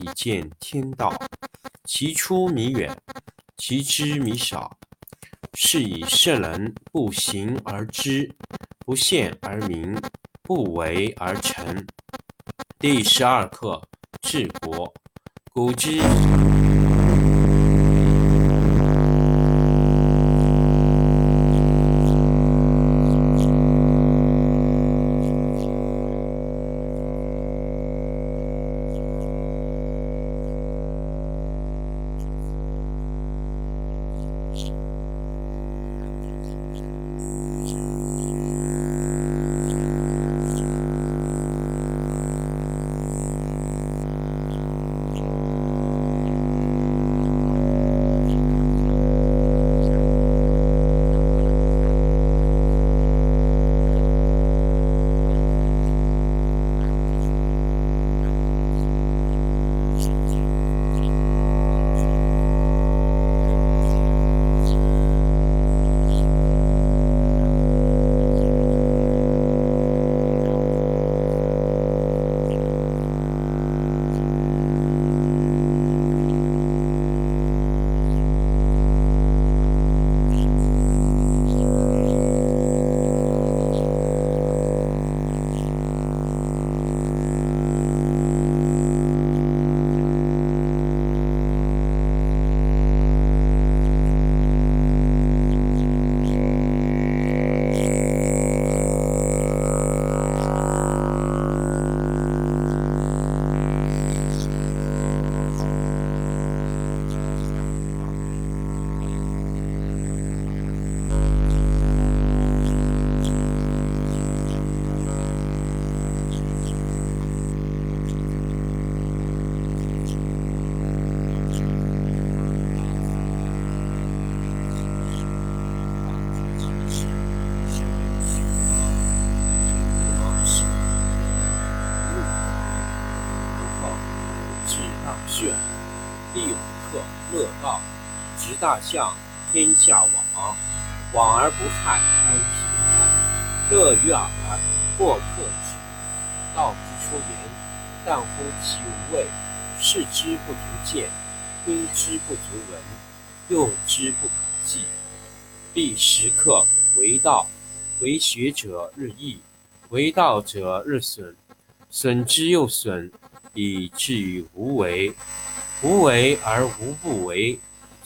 以见天道。其出弥远，其知弥少。是以圣人不行而知，不见而明，不为而成。第十二课治国。古之。大象，天下往，往而不害，安平泰。乐于耳，过客止。道之出言，但乎其无味；视之不足见，听之不足闻，用之不可记。第十课为道，为学者日益，为道者日损，损之又损，以至于无为。无为而无不为，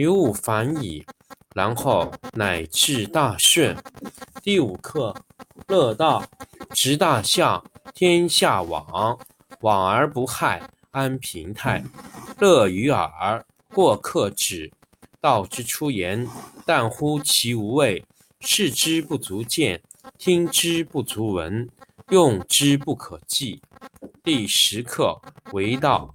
于物反矣，然后乃至大顺。第五课乐道，执大象，天下往，往而不害，安平泰。乐于耳，过客止。道之出言，但乎其无味；视之不足见，听之不足闻，用之不可记。第十课为道。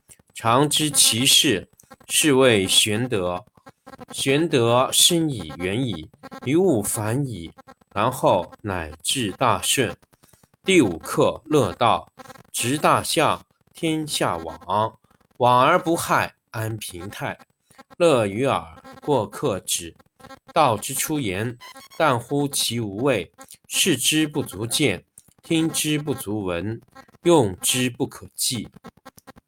常知其事，是谓玄德。玄德深以，远矣，于物反矣，然后乃至大顺。第五课：乐道，执大象，天下往，往而不害，安平泰。乐于耳，过客止。道之出言，但乎其无味；视之不足见，听之不足闻，用之不可计。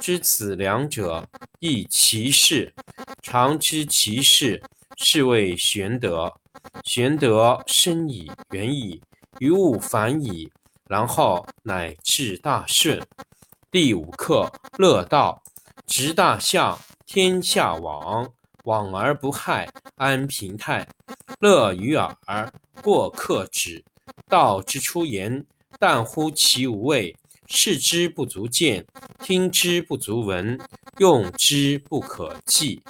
知此两者，亦其事。常知其事，是谓玄德。玄德深矣，远矣，于物反矣。然后乃至大顺。第五课：乐道，执大象，天下往，往而不害，安平泰。乐于耳，过客止。道之出言，淡乎其无味；视之不足见，听之不足闻，用之不可计。